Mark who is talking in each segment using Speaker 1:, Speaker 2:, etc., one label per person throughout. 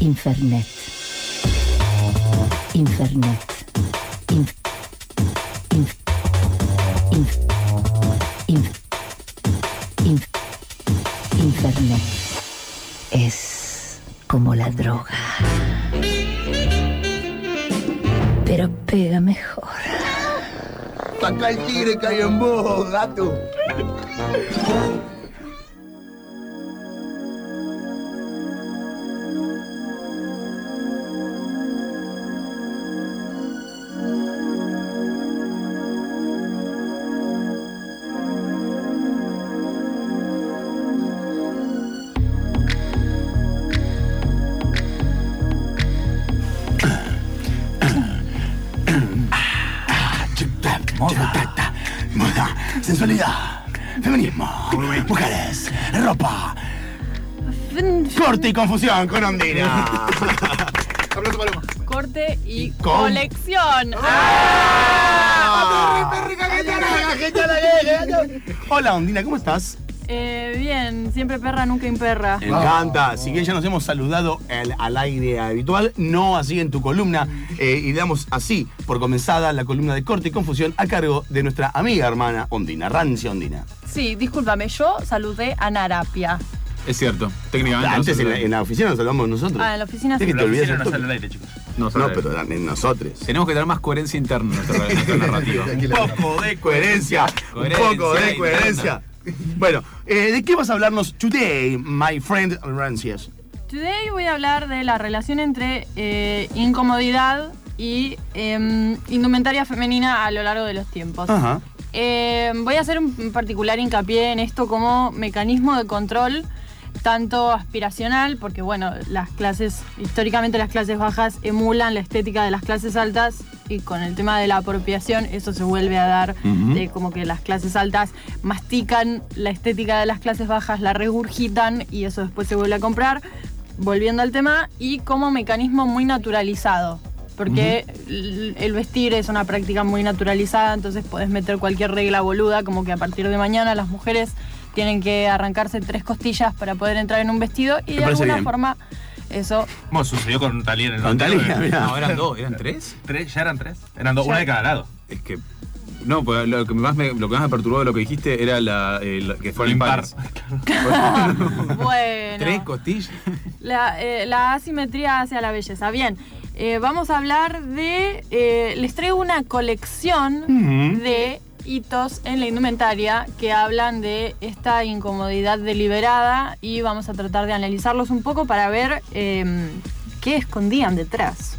Speaker 1: Infernet. Infernet. Inf, inf, inf, inf, inf, Infernet. Es como la droga. Pero pega mejor.
Speaker 2: Saca el tigre hay en vos, gato. Moda, moda, sensualidad, feminismo, mujeres, ropa, corte y confusión con Ondina. Aplauso, Paloma.
Speaker 3: Corte y
Speaker 2: con-
Speaker 3: colección.
Speaker 2: Hola Ondina, ¿cómo estás?
Speaker 3: Eh, bien, siempre perra, nunca imperra.
Speaker 2: Me encanta. Si bien ya nos hemos saludado al, al aire habitual, no así en tu columna. eh, y damos así por comenzada la columna de corte y confusión a cargo de nuestra amiga hermana Ondina, Rancia Ondina.
Speaker 3: Sí, discúlpame, yo saludé a Narapia.
Speaker 4: Es cierto, técnicamente.
Speaker 2: Antes en la, en la oficina nos saludamos nosotros.
Speaker 3: Ah, en la oficina
Speaker 2: Es
Speaker 3: sí.
Speaker 2: que te olvidas
Speaker 5: no sale al aire, chicos.
Speaker 4: No,
Speaker 2: pero en nosotros.
Speaker 4: Tenemos que tener más coherencia interna en nuestra, narrativa.
Speaker 2: Un poco de coherencia. Un poco de
Speaker 4: Coherencia
Speaker 2: coherencia. Bueno, eh, ¿de qué vas a hablarnos today, my friend Rancias?
Speaker 3: Today voy a hablar de la relación entre eh, incomodidad y em, indumentaria femenina a lo largo de los tiempos.
Speaker 2: Ajá.
Speaker 3: Eh, voy a hacer un particular hincapié en esto como mecanismo de control, tanto aspiracional, porque bueno, las clases, históricamente las clases bajas emulan la estética de las clases altas y con el tema de la apropiación eso se vuelve a dar, de como que las clases altas mastican la estética de las clases bajas, la regurgitan y eso después se vuelve a comprar. Volviendo al tema, y como mecanismo muy naturalizado. Porque el- el vestir es una práctica muy naturalizada, entonces podés meter cualquier regla boluda, como que a partir de mañana las mujeres tienen que arrancarse tres costillas para poder entrar en un vestido y
Speaker 2: Me
Speaker 3: de alguna
Speaker 2: bien.
Speaker 3: forma eso
Speaker 5: Bueno, sucedió con Talía en el
Speaker 2: Con
Speaker 5: 99.
Speaker 2: Thalía, mirá.
Speaker 4: No, eran dos, eran tres.
Speaker 5: Tres, ya eran tres. Eran dos,
Speaker 3: Ya.
Speaker 5: una de cada lado.
Speaker 4: Es que. No, pues lo que más me, lo que más me perturbó de lo que dijiste era la, eh, la- que fueron
Speaker 5: Impar.
Speaker 4: impares.
Speaker 3: bueno
Speaker 4: Tres costillas.
Speaker 3: la, eh, la asimetría hacia la belleza. Bien, eh, vamos a hablar de. eh, les traigo una colección
Speaker 2: Ujú.
Speaker 3: de hitos en la indumentaria que hablan de esta incomodidad deliberada y vamos a tratar de analizarlos un poco para ver eh, qué escondían detrás.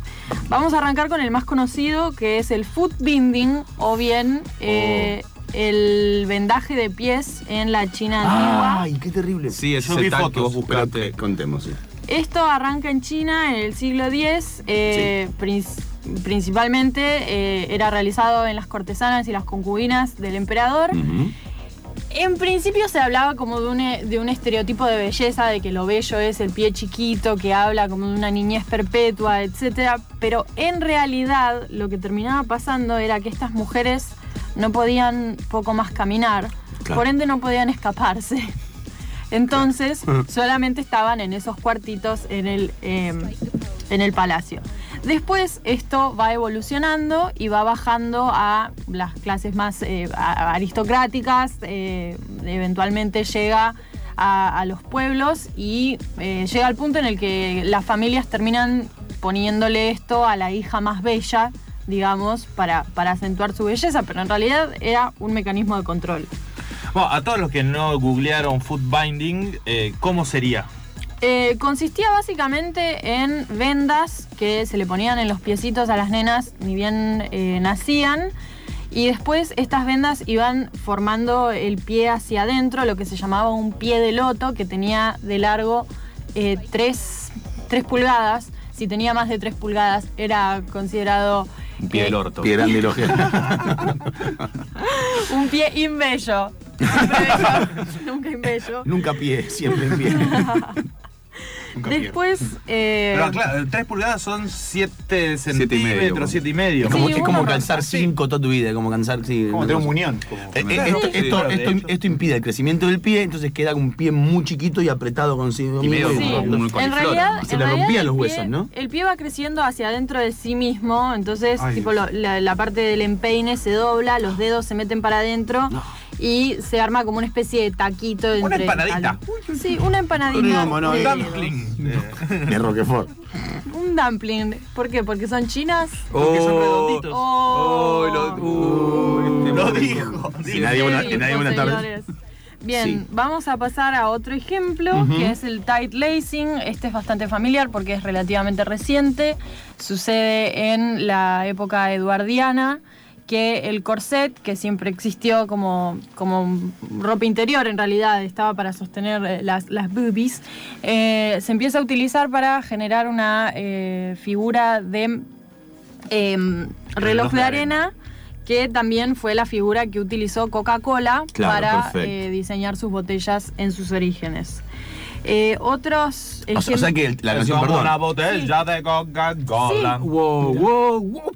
Speaker 3: Vamos a arrancar con el más conocido que es el foot binding o bien eh, el vendaje de pies en la China antigua.
Speaker 2: Ay, qué terrible.
Speaker 4: Sí, ese
Speaker 5: Yo
Speaker 4: es
Speaker 5: vi
Speaker 4: el tag que
Speaker 5: fotos,
Speaker 4: vos buscaste.
Speaker 2: Contemos, sí.
Speaker 3: Esto arranca en China en el siglo X, eh, principalmente eh, era realizado en las cortesanas y las concubinas del emperador. En principio se hablaba como de un, e- de un estereotipo de belleza, de que lo bello es el pie chiquito, que habla como de una niñez perpetua, etc. Pero en realidad lo que terminaba pasando era que estas mujeres no podían poco más caminar,
Speaker 2: Claro.
Speaker 3: por ende no podían escaparse. Entonces solamente estaban en esos cuartitos en el, eh, en el palacio. Después esto va evolucionando y va bajando a las clases más eh, aristocráticas, eh, eventualmente llega a, los pueblos y eh, llega al punto en el que las familias terminan poniéndole esto a la hija más bella, digamos, para, para acentuar su belleza, pero en realidad era un mecanismo de control.
Speaker 5: Bueno, a todos los que no googlearon foot binding, ¿cómo sería?
Speaker 3: Eh, consistía básicamente en vendas que se le ponían en los piecitos a las nenas ni bien eh, nacían y después estas vendas iban formando el pie hacia adentro, lo que se llamaba un pie de loto que tenía de largo 3 pulgadas. Si tenía más de 3 pulgadas era considerado
Speaker 4: Un pie del orto.
Speaker 2: Pie
Speaker 3: un pie imbello. Siempre bello, nunca imbello.
Speaker 2: Nunca pie, siempre en pie.
Speaker 4: Nunca.
Speaker 3: Después. eh,
Speaker 5: Pero claro, 3 pulgadas son 7
Speaker 4: Siete y medio,
Speaker 5: centímetros,
Speaker 4: como.
Speaker 5: 7 y medio.
Speaker 2: Es como,
Speaker 3: Sí,
Speaker 2: es como
Speaker 5: así.
Speaker 2: 5 toda tu vida, como calzar. Sí,
Speaker 6: Como tener un muñón. como-
Speaker 2: Eh, eh,
Speaker 5: Claro,
Speaker 2: esto,
Speaker 5: sí,
Speaker 2: esto- esto- esto impide el crecimiento del pie, entonces queda con un pie muy chiquito y apretado consigo
Speaker 4: Y medio.
Speaker 3: Sí,
Speaker 4: como un
Speaker 3: en realidad.
Speaker 2: Se
Speaker 3: en
Speaker 2: le
Speaker 3: realidad
Speaker 2: rompían
Speaker 3: el
Speaker 2: los
Speaker 3: pie-
Speaker 2: huesos, ¿no?
Speaker 3: El pie va creciendo hacia adentro de sí mismo, entonces
Speaker 6: Ay,
Speaker 3: tipo lo- la, la parte del empeine se dobla, los dedos se meten para adentro y se arma como una especie de taquito
Speaker 5: Una
Speaker 3: entre
Speaker 5: empanadita.
Speaker 3: al- Sí, una empanadita.
Speaker 2: No,
Speaker 3: de dedos.
Speaker 5: Dumpling.
Speaker 2: De Roquefort.
Speaker 3: Un dumpling. ¿Por qué? Porque son chinas.
Speaker 5: Porque son
Speaker 4: Oh.
Speaker 5: redonditos.
Speaker 3: Oh,
Speaker 4: Oh, lo, uh, este
Speaker 5: Lo dijo.
Speaker 2: Y nadie buena-
Speaker 3: Sí,
Speaker 2: nadie tarde.
Speaker 3: Bien,
Speaker 2: Sí.
Speaker 3: vamos a pasar a otro ejemplo, que es el tight lacing. Este es bastante familiar porque es relativamente reciente. Sucede en la época eduardiana, que el corset, que siempre existió como, como ropa interior, en realidad estaba para sostener eh, las, las boobies, eh, se empieza a utilizar para generar una eh, figura de em, reloj de arena que también fue la figura que utilizó Coca-Cola
Speaker 2: Claro,
Speaker 3: para diseñar sus botellas en sus orígenes. Eh, otros
Speaker 2: O sea, o sea que el- la canción, perdón.
Speaker 5: una botella de Coca-Cola.
Speaker 4: Wow, wow, wow.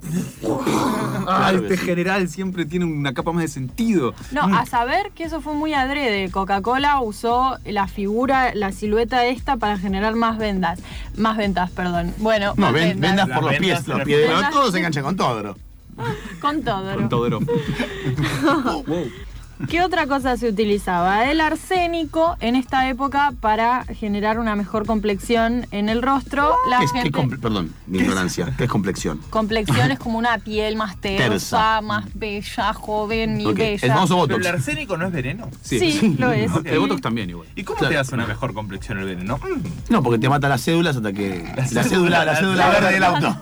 Speaker 4: Ah, este
Speaker 2: sí.
Speaker 4: general siempre tiene una capa más de sentido.
Speaker 3: No, a saber que eso fue muy adrede. Coca-Cola usó la figura, la silueta esta para generar más ventas. Más ventas, perdón. Bueno,
Speaker 2: No,
Speaker 3: más
Speaker 2: ven-
Speaker 3: ventas.
Speaker 2: vendas por los pies. Los pies todos se enganchan con todo.
Speaker 3: Con todo.
Speaker 4: Con todo.
Speaker 3: ¿Qué otra cosa se utilizaba? El arsénico en esta época para generar una mejor complexión en el rostro. La
Speaker 2: ¿Qué es- qué
Speaker 3: gente...
Speaker 2: comple- perdón, mi ignorancia. ¿Qué es complexión?
Speaker 3: Complexión es como una piel más tersa,
Speaker 2: Tersa.
Speaker 3: más bella, joven y
Speaker 2: Ok,
Speaker 3: bella.
Speaker 2: El famoso
Speaker 5: Pero
Speaker 2: Botox.
Speaker 5: el arsénico no es veneno.
Speaker 3: Sí, lo es.
Speaker 4: El Botox también igual.
Speaker 5: ¿Y cómo
Speaker 2: Claro.
Speaker 5: te hace una mejor complexión el veneno? Mm.
Speaker 2: No, porque te mata las cédulas hasta que. La cédula,
Speaker 5: cédula,
Speaker 2: la
Speaker 5: la
Speaker 2: cédula verde del auto.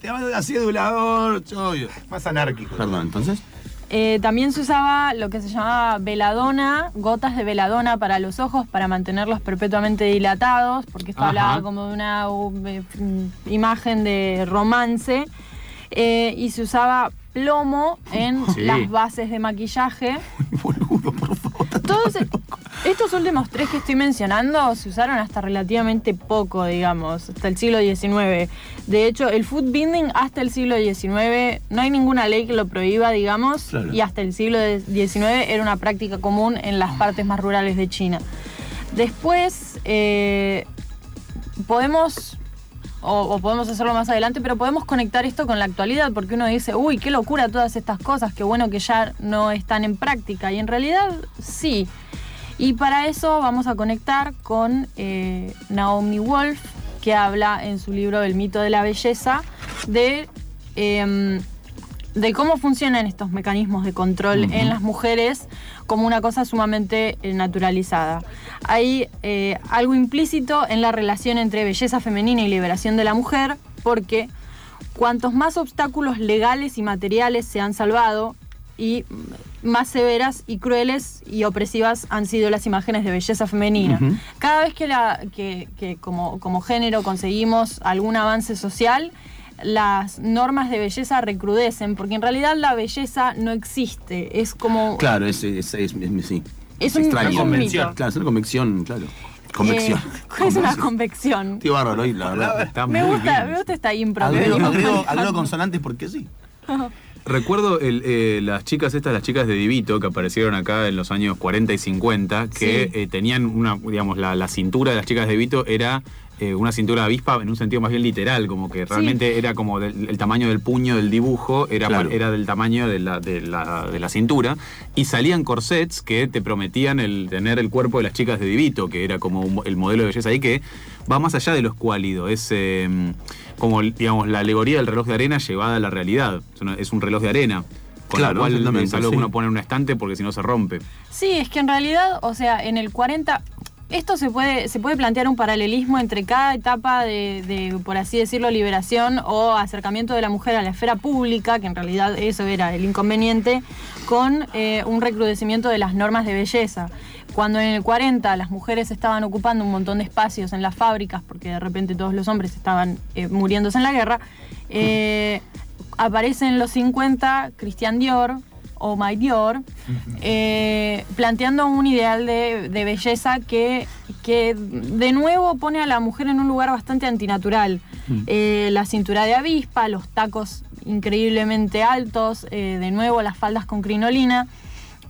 Speaker 2: Te mata la cédula, ocho.
Speaker 6: Más anárquico.
Speaker 2: Perdón, entonces.
Speaker 3: Eh, también se usaba lo que se llamaba veladona, gotas de veladona para los ojos para mantenerlos perpetuamente dilatados, porque esto
Speaker 4: Ajá.
Speaker 3: hablaba como de una uh, eh, imagen de romance. Eh, y se usaba plomo en
Speaker 4: Sí.
Speaker 3: las bases de maquillaje.
Speaker 2: Boludo, por favor.
Speaker 3: Todos estos últimos tres que estoy mencionando se usaron hasta relativamente poco, digamos, hasta el siglo XIX. De hecho, el food binding hasta el siglo XIX no hay ninguna ley que lo prohíba, digamos,
Speaker 2: Claro.
Speaker 3: y hasta el siglo XIX era una práctica común en las partes más rurales de China. Después, eh, podemos o, podemos hacerlo más adelante, pero podemos conectar esto con la actualidad, porque uno dice, uy, qué locura todas estas cosas, qué bueno que ya no están en práctica, y en realidad sí. Y para eso vamos a conectar con eh, Naomi Wolf, que habla en su libro El mito de la belleza de, em, de cómo funcionan estos mecanismos de control en las mujeres como una cosa sumamente eh, naturalizada. Hay eh, algo implícito en la relación entre belleza femenina y liberación de la mujer, porque cuantos más obstáculos legales y materiales se han salvado, y más severas y crueles y opresivas han sido las imágenes de belleza femenina. Cada vez que, la, que, que como, como género conseguimos algún avance social, las normas de belleza recrudecen, porque en realidad la belleza no existe, es como...
Speaker 2: Claro, es, es, es, es- sí.
Speaker 3: Es un-
Speaker 2: extraño.
Speaker 3: es un
Speaker 5: Convención.
Speaker 3: mito.
Speaker 2: Claro, es una convección, claro. Convección.
Speaker 3: Eh, es una convección.
Speaker 2: Tío bárbaro, hoy, la verdad.
Speaker 4: Está
Speaker 3: Me
Speaker 4: muy
Speaker 3: gusta,
Speaker 4: bien.
Speaker 3: me gusta esta impro.
Speaker 2: Agrego, consonantes porque sí.
Speaker 4: Recuerdo el, eh, las chicas estas, las chicas de Divito, que aparecieron acá en los años 40 y 50, que
Speaker 3: Sí.
Speaker 4: eh, tenían una, digamos, la, la cintura de las chicas de Divito era eh, una cintura de avispa en un sentido más bien literal, como que realmente era como del- el tamaño del puño del dibujo, era,
Speaker 2: Claro.
Speaker 4: era del tamaño de la, de, la, de la cintura, y salían corsets que te prometían el tener el cuerpo de las chicas de Divito, que era como un- el modelo de belleza ahí, que va más allá de lo escuálido, es eh, como, digamos, la alegoría del reloj de arena llevada a la realidad, es, una- es un reloj de arena. Con
Speaker 2: Claro,
Speaker 4: la cual es algo
Speaker 2: sí.
Speaker 4: que uno pone en un estante porque si no se rompe.
Speaker 3: Sí, es que en realidad, o sea, en el 40, esto se puede, se puede plantear un paralelismo entre cada etapa de, por así decirlo, liberación o acercamiento de la mujer a la esfera pública, que en realidad eso era el inconveniente, con eh, un recrudecimiento de las normas de belleza. Cuando en el 40 las mujeres estaban ocupando un montón de espacios en las fábricas, porque de repente todos los hombres estaban eh, muriéndose en la guerra, eh, aparece en los 50 Christian Dior, o mayor, eh, planteando un ideal de, de belleza que, que de nuevo pone a la mujer en un lugar bastante antinatural. Eh, la cintura de avispa, los tacos increíblemente altos, eh, de nuevo las faldas con crinolina.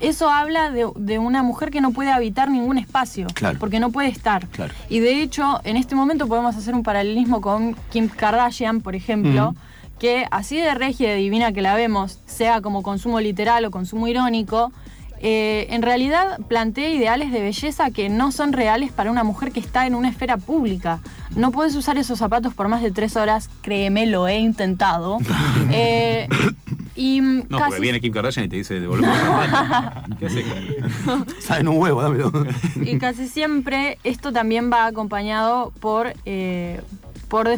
Speaker 3: Eso habla de, de una mujer que no puede habitar ningún espacio,
Speaker 2: Claro.
Speaker 3: porque no puede estar.
Speaker 2: Claro.
Speaker 3: Y de hecho, en este momento podemos hacer un paralelismo con Kim Kardashian, por ejemplo. Que así de regia y de divina que la vemos, sea como consumo literal o consumo irónico, eh, en realidad plantea ideales de belleza que no son reales para una mujer que está en una esfera pública. No puedes usar esos zapatos por más de tres horas, créeme, lo he intentado. Eh, y
Speaker 4: No,
Speaker 3: casi
Speaker 4: porque viene Kim Kardashian y te dice, zapatos. ¿Qué?
Speaker 2: Saben un huevo, dámelo.
Speaker 3: Y casi siempre esto también va acompañado por, eh, por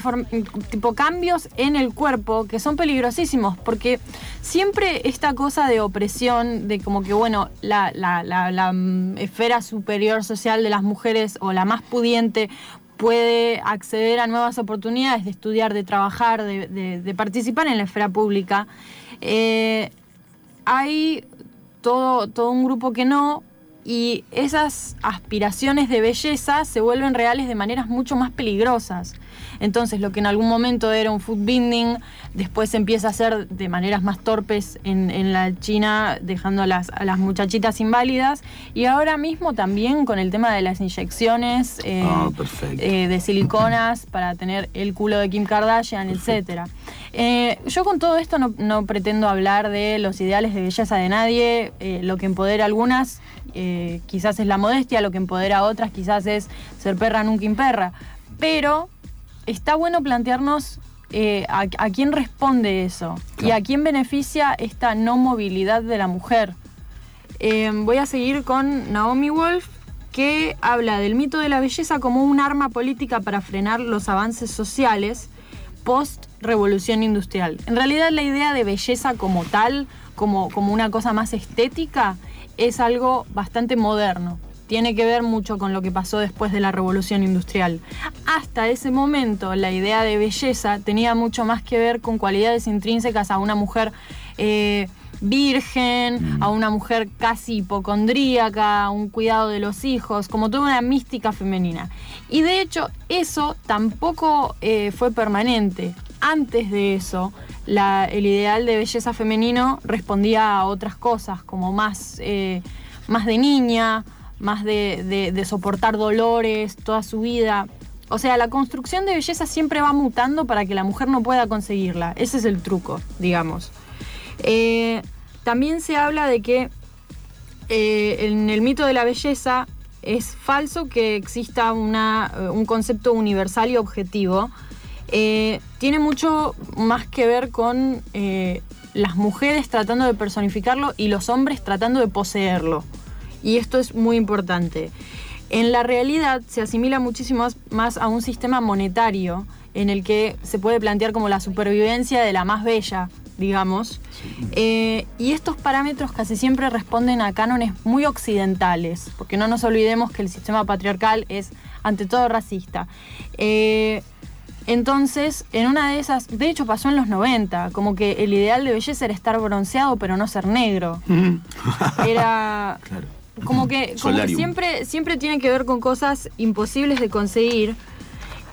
Speaker 3: tipo cambios en el cuerpo que son peligrosísimos, porque siempre esta cosa de opresión, de como que, bueno, la, la- la- mm, esfera superior social de las mujeres o la más pudiente puede acceder a nuevas oportunidades de estudiar, de trabajar, de participar en la esfera pública. Eh, hay todo, todo un grupo que no, y esas aspiraciones de belleza se vuelven reales de maneras mucho más peligrosas. Entonces, lo que en algún momento era un food binding, después se empieza a hacer de maneras más torpes en, en la China, dejando a las, a las muchachitas inválidas. Y ahora mismo también con el tema de las inyecciones eh,
Speaker 2: Ah,
Speaker 3: eh, de siliconas para tener el culo de Kim Kardashian, etcétera. Eh, yo con todo esto no, no pretendo hablar de los ideales de belleza de nadie. eh, lo que empodera a algunas eh, quizás es la modestia, lo que empodera a otras quizás es ser perra nunca imperra. Pero está bueno plantearnos eh, a, a quién responde eso y a quién beneficia esta no movilidad de la mujer. Eh, voy a seguir con Naomi Wolf, que habla del mito de la belleza como un arma política para frenar los avances sociales post-revolución industrial. En realidad la idea de belleza como tal, como, como una cosa más estética, es algo bastante moderno. Tiene que ver mucho con lo que pasó después de la revolución industrial. Hasta ese momento la idea de belleza tenía mucho más que ver con cualidades intrínsecas a una mujer eh, virgen, a una mujer casi hipocondríaca, un cuidado de los hijos, como toda una mística femenina. Y de hecho eso tampoco eh, fue permanente. Antes de eso, la- el ideal de belleza femenino respondía a otras cosas, como más, eh, más de niña, más de, soportar dolores toda su vida. O sea, la construcción de belleza siempre va mutando para que la mujer no pueda conseguirla. Ese es el truco, digamos. Eh, también se habla de que eh, en el mito de la belleza es falso que exista una, eh, un concepto universal y objetivo. Tiene mucho más que ver con las mujeres tratando de personificarlo y los hombres tratando de poseerlo. Y esto es muy importante. En la realidad se asimila muchísimo más- a un sistema monetario en el que se puede plantear como la supervivencia de la más bella, digamos. Eh, y estos parámetros casi siempre responden a cánones muy occidentales, porque no nos olvidemos que el sistema patriarcal es ante todo racista. Eh, entonces, en una de esas, de hecho pasó en los 90, como que el ideal de belleza era estar bronceado pero no ser negro. Era
Speaker 2: Claro.
Speaker 3: Como que, como que siempre, siempre tiene que ver con cosas imposibles de conseguir.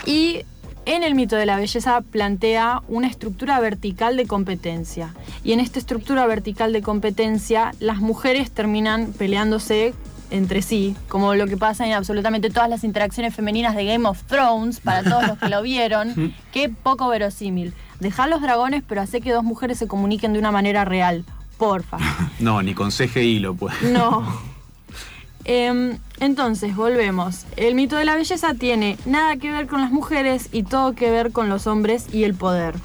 Speaker 3: Y en el mito de la belleza plantea una estructura vertical de competencia. Y en esta estructura vertical de competencia, las mujeres terminan peleándose entre sí, como lo que pasa en absolutamente todas las interacciones femeninas de Game of Thrones, para todos los que lo vieron. Qué poco verosímil. Dejar los dragones, pero hacer que dos mujeres se comuniquen de una manera real. Porfa.
Speaker 4: No, ni con CGI lo puede.
Speaker 3: No. Em, entonces, volvemos. El mito de la belleza tiene nada que ver con las mujeres y todo que ver con los hombres y el poder.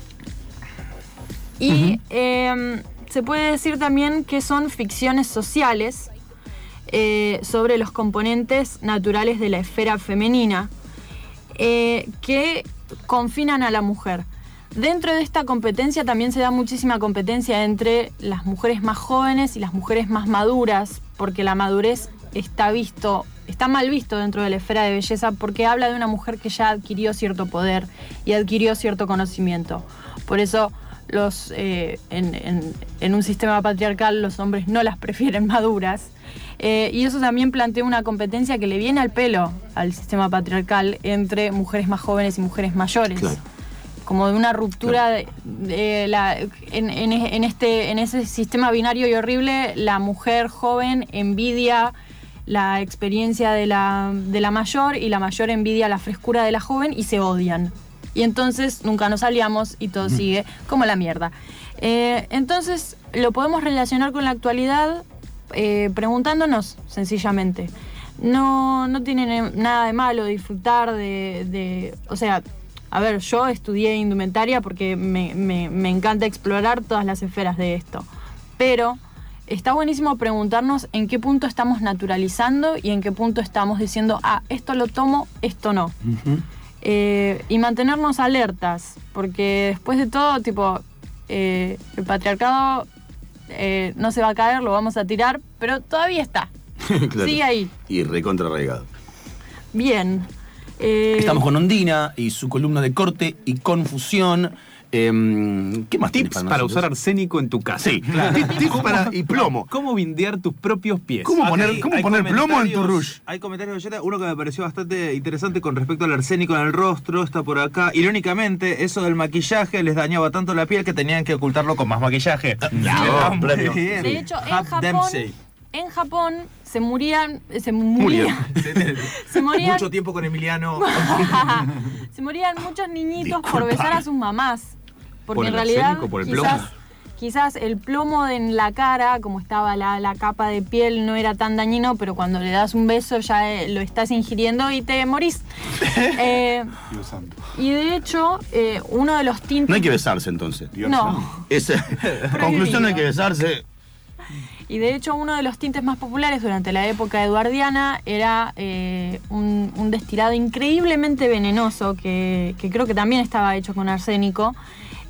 Speaker 3: Y em, se puede decir también que son ficciones sociales eh, sobre los componentes naturales de la esfera femenina eh, que confinan a la mujer. Dentro de esta competencia también se da muchísima competencia entre las mujeres más jóvenes y las mujeres más maduras, porque la madurez está visto, está mal visto dentro de la esfera de belleza porque habla de una mujer que ya adquirió cierto poder y adquirió cierto conocimiento. Por eso los eh, en, en- en un sistema patriarcal los hombres no las prefieren maduras. Eh, y eso también plantea una competencia que le viene al pelo al sistema patriarcal entre mujeres más jóvenes y mujeres mayores.
Speaker 2: Claro.
Speaker 3: Como de una ruptura de, de la, en, en- en este, en ese sistema binario y horrible, la mujer joven envidia la experiencia de la, de la mayor y la mayor envidia la frescura de la joven y se odian. Y entonces nunca nos aliamos y todo sigue como la mierda. Eh, entonces lo podemos relacionar con la actualidad eh, preguntándonos sencillamente. No, no tiene ne- nada de malo disfrutar de, de- O sea, a ver, yo estudié indumentaria porque me, me- me encanta explorar todas las esferas de esto. Pero está buenísimo preguntarnos en qué punto estamos naturalizando y en qué punto estamos diciendo, ah, esto lo tomo, esto no. Eh, y mantenernos alertas, porque después de todo, tipo, eh, el patriarcado eh, no se va a caer, lo vamos a tirar, pero todavía está.
Speaker 2: Claro.
Speaker 3: Sigue ahí.
Speaker 2: Y recontra arraigado.
Speaker 3: Bien. Eh,
Speaker 2: Estamos con Ondina y su columna de corte y confusión. Em, ¿Qué más
Speaker 4: Tips para usar arsénico en tu casa.
Speaker 2: Sí, Tip- tips para y plomo.
Speaker 4: ¿Cómo vindear tus propios pies?
Speaker 2: ¿Cómo poner, cómo plomo en tu rush?
Speaker 5: Hay comentarios de uno que me pareció bastante interesante con respecto al arsénico en el rostro, está por acá. Irónicamente, eso del maquillaje les dañaba tanto la piel que tenían que ocultarlo con más maquillaje. Muy
Speaker 2: premio.
Speaker 5: bien.
Speaker 3: de hecho, en Japón,
Speaker 5: Dempsey.
Speaker 3: en Japón se morían, se
Speaker 2: Murió.
Speaker 3: morían, se morían,
Speaker 5: Mucho tiempo con Emiliano.
Speaker 3: se morían muchos niñitos por besar a sus mamás. Porque
Speaker 4: ¿Por el
Speaker 3: en realidad
Speaker 4: por el
Speaker 3: quizás,
Speaker 4: plomo?
Speaker 3: quizás el plomo de en la cara, como estaba la, la capa de piel, no era tan dañino, pero cuando le das un beso ya eh, lo estás ingiriendo y te morís. Eh, y de hecho, eh, uno de los tintes...
Speaker 2: No hay que besarse entonces.
Speaker 3: No.
Speaker 2: Esa conclusión no hay que besarse.
Speaker 3: Y de hecho uno de los tintes más populares durante la época eduardiana era eh, un, un destilado increíblemente venenoso que, que creo que también estaba hecho con arsénico,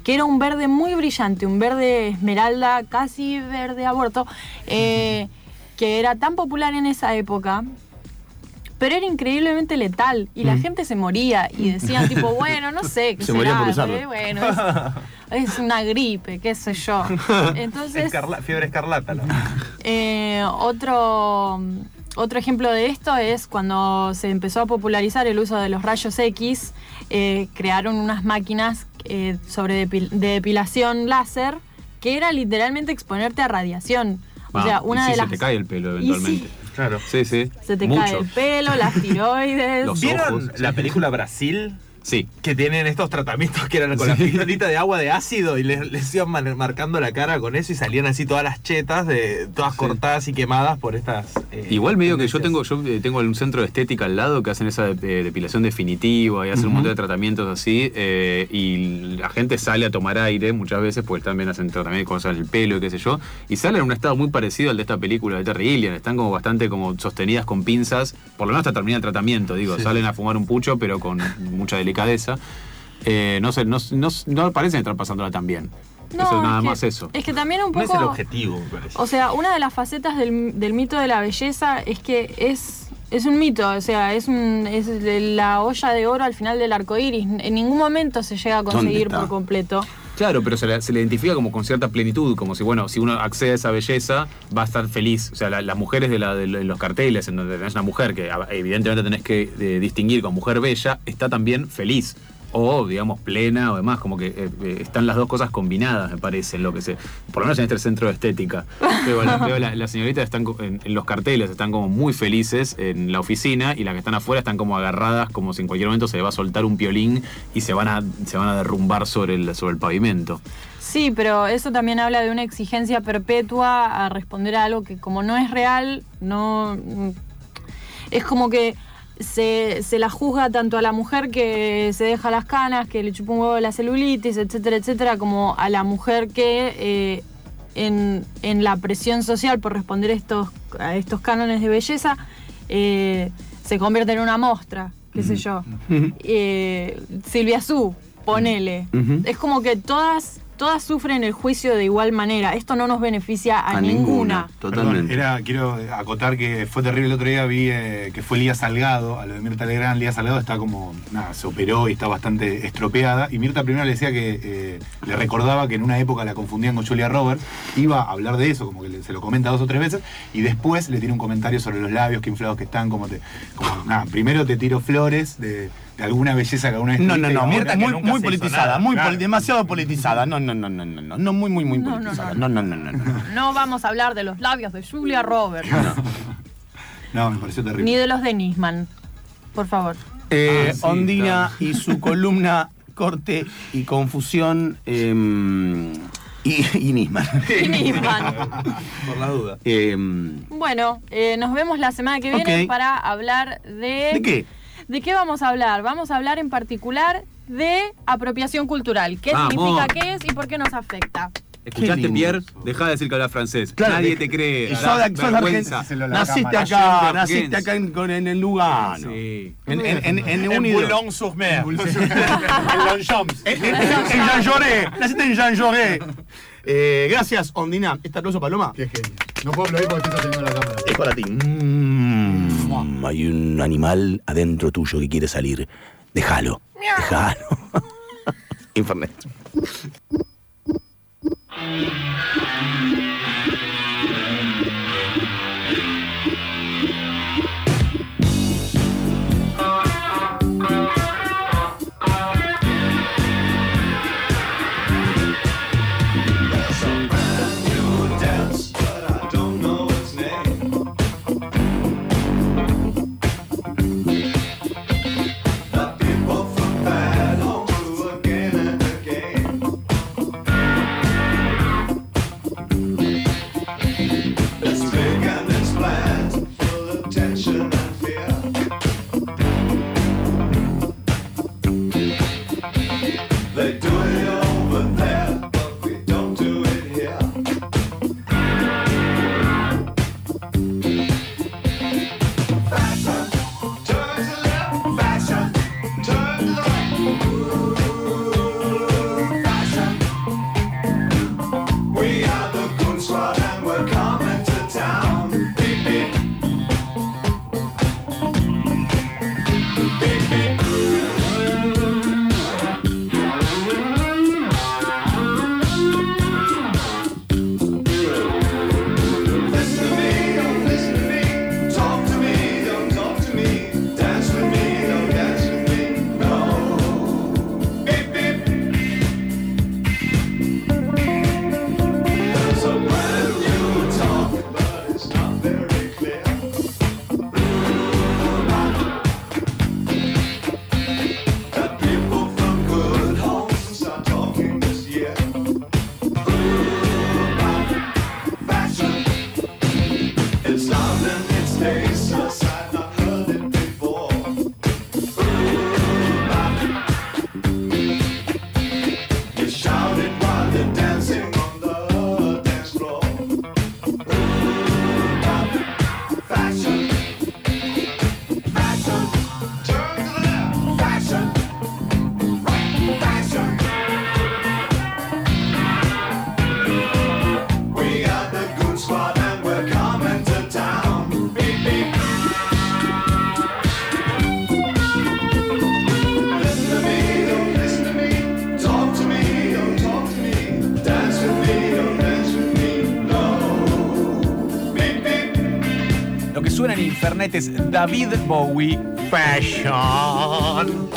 Speaker 3: que era un verde muy brillante, un verde esmeralda, casi verde aborto, eh, que era tan popular en esa época. Pero era increíblemente letal y la gente se moría y decían tipo, bueno, no sé, qué
Speaker 2: Se moría
Speaker 3: será,
Speaker 2: por usarlo.
Speaker 3: eh, bueno, es, es una gripe, qué sé yo. Entonces,
Speaker 5: Escarla- fiebre escarlata. ¿no?
Speaker 3: eh, otro, otro ejemplo de esto es cuando se empezó a popularizar el uso de los rayos X, eh, crearon unas máquinas eh, sobre depil- de depilación láser que era literalmente exponerte a radiación. O sea,
Speaker 4: y
Speaker 3: una
Speaker 4: sí,
Speaker 3: de
Speaker 4: se
Speaker 3: las...
Speaker 4: te cae el pelo
Speaker 3: Y
Speaker 4: eventualmente.
Speaker 3: sí,
Speaker 5: Claro.
Speaker 4: Sí, sí.
Speaker 3: se te
Speaker 4: Mucho.
Speaker 3: cae el pelo, las tiroides.
Speaker 4: Los
Speaker 5: ¿Vieron
Speaker 4: ojos,
Speaker 5: la película Brasil?
Speaker 4: Sí.
Speaker 5: Que tienen estos tratamientos que eran con la pistolita de agua de ácido y les, les iban marcando la cara con eso y salían así todas las chetas, de, todas cortadas y quemadas por estas. eh,
Speaker 4: Igual medio que yo tengo, yo eh, tengo un centro de estética al lado que hacen esa de- depilación definitiva y hacen un montón de tratamientos así eh, y la gente sale a tomar aire muchas veces porque también hacen tratamientos con el pelo y qué sé yo y salen en un estado muy parecido al de esta película de Terry Gilliam, están como bastante como sostenidas con pinzas, por lo menos hasta termina el tratamiento, digo, salen a fumar un pucho pero con mucha delicadeza. Eh, no sé, no, no, no parecen estar pasándola tan bien. eso es nada
Speaker 3: que-
Speaker 4: más eso.
Speaker 3: Es que también un
Speaker 5: No
Speaker 3: poco...
Speaker 5: es el objetivo, me parece.
Speaker 3: O sea, una de las facetas del, del mito de la belleza es que es, es un mito, o sea, es, un, es la olla de oro al final del arco iris. En ningún momento se llega a conseguir por completo.
Speaker 4: Claro, pero se le, se le identifica como con cierta plenitud, como si, bueno, si uno accede a esa belleza, va a estar feliz. O sea, la- las mujeres de, la- de los carteles, en donde tenés una mujer que a- evidentemente tenés que eh, distinguir como mujer bella, está también feliz. O, digamos, plena o demás, como que eh, eh, están las dos cosas combinadas, me parece, en lo que se. Por lo menos en este centro de estética. Veo, la- veo la- las señoritas están en, en los carteles, están como muy felices en la oficina, y las que están afuera están como agarradas, como si en cualquier momento se le va a soltar un piolín y se van a, se van a derrumbar sobre el, sobre el pavimento.
Speaker 3: Sí, pero eso también habla de una exigencia perpetua a responder a algo que como no es real, no... Es como que se, se la juzga tanto a la mujer que se deja las canas, que le chupa un huevo la celulitis, etcétera, etcétera, como a la mujer que eh, en, en la presión social por responder estos, a estos cánones de belleza eh, se convierte en una mostra, qué sé yo. Eh, Silvia Su, ponele. Es como que todas todas sufren el juicio de igual manera. Esto no nos beneficia a,
Speaker 5: A ninguna. Totalmente.
Speaker 6: Perdón, era, quiero acotar que fue terrible el otro día, vi eh, que fue Lía Salgado, a lo de Mirta Legrand, Lía Salgado está como, nada, se operó y está bastante estropeada, y Mirta primero le decía que eh, le recordaba que en una época la confundían con Julia Roberts, iba a hablar de eso, como que le- se lo comenta dos o tres veces, y después le tiene un comentario sobre los labios, qué inflados que están, como te... Como, nada, primero te tiro flores de, de alguna belleza que alguna vez
Speaker 5: No, no, no,
Speaker 6: ahora
Speaker 5: muy,
Speaker 6: que
Speaker 5: muy, politizada,
Speaker 6: nada.
Speaker 5: muy
Speaker 6: Claro.
Speaker 5: poli- demasiado politizada. No, no, no, no, no, no, no, muy, muy, muy
Speaker 3: No, no,
Speaker 5: politizada.
Speaker 3: no.
Speaker 5: No, no, no, no, no.
Speaker 3: No vamos a hablar de los labios de Julia Roberts,
Speaker 6: No, me pareció terrible.
Speaker 3: ni de los de Nisman. Por favor.
Speaker 5: Eh,
Speaker 4: Ah, sí,
Speaker 5: Ondina y su columna corte y confusión em, y, y Nisman.
Speaker 3: Y Nisman.
Speaker 2: Por la duda.
Speaker 5: Em,
Speaker 3: Bueno, eh, nos vemos la semana que viene
Speaker 5: Ok.
Speaker 3: para hablar de...
Speaker 5: ¿De qué?
Speaker 3: ¿De qué vamos a hablar? Vamos a hablar en particular de apropiación cultural. ¿Qué
Speaker 4: Vamos.
Speaker 3: significa qué es y por qué nos afecta?
Speaker 4: ¿Escuchaste, Pierre? Deja de decir que hablas francés.
Speaker 5: Claro,
Speaker 4: Nadie te cree.
Speaker 5: Sos sos
Speaker 4: vergüenza.
Speaker 5: Argentina.
Speaker 6: la
Speaker 5: Naciste acá, naciste acá en, en, en Lugano.
Speaker 4: Sí.
Speaker 5: En, en, en, en.
Speaker 2: Boulogne-sur-Mer.
Speaker 5: En Longchamps. En, Jean Jaurès. Naciste en Jean Jaurès. Eh, gracias, Ondina. ¿Este aplauso, Paloma?
Speaker 7: Qué genio. No puedo aplaudir porque estoy sosteniendo la cámara.
Speaker 5: Es para ti. Mm, hay un animal adentro tuyo que quiere salir. Déjalo. Déjalo. Infernet.
Speaker 2: David Bowie Fashion.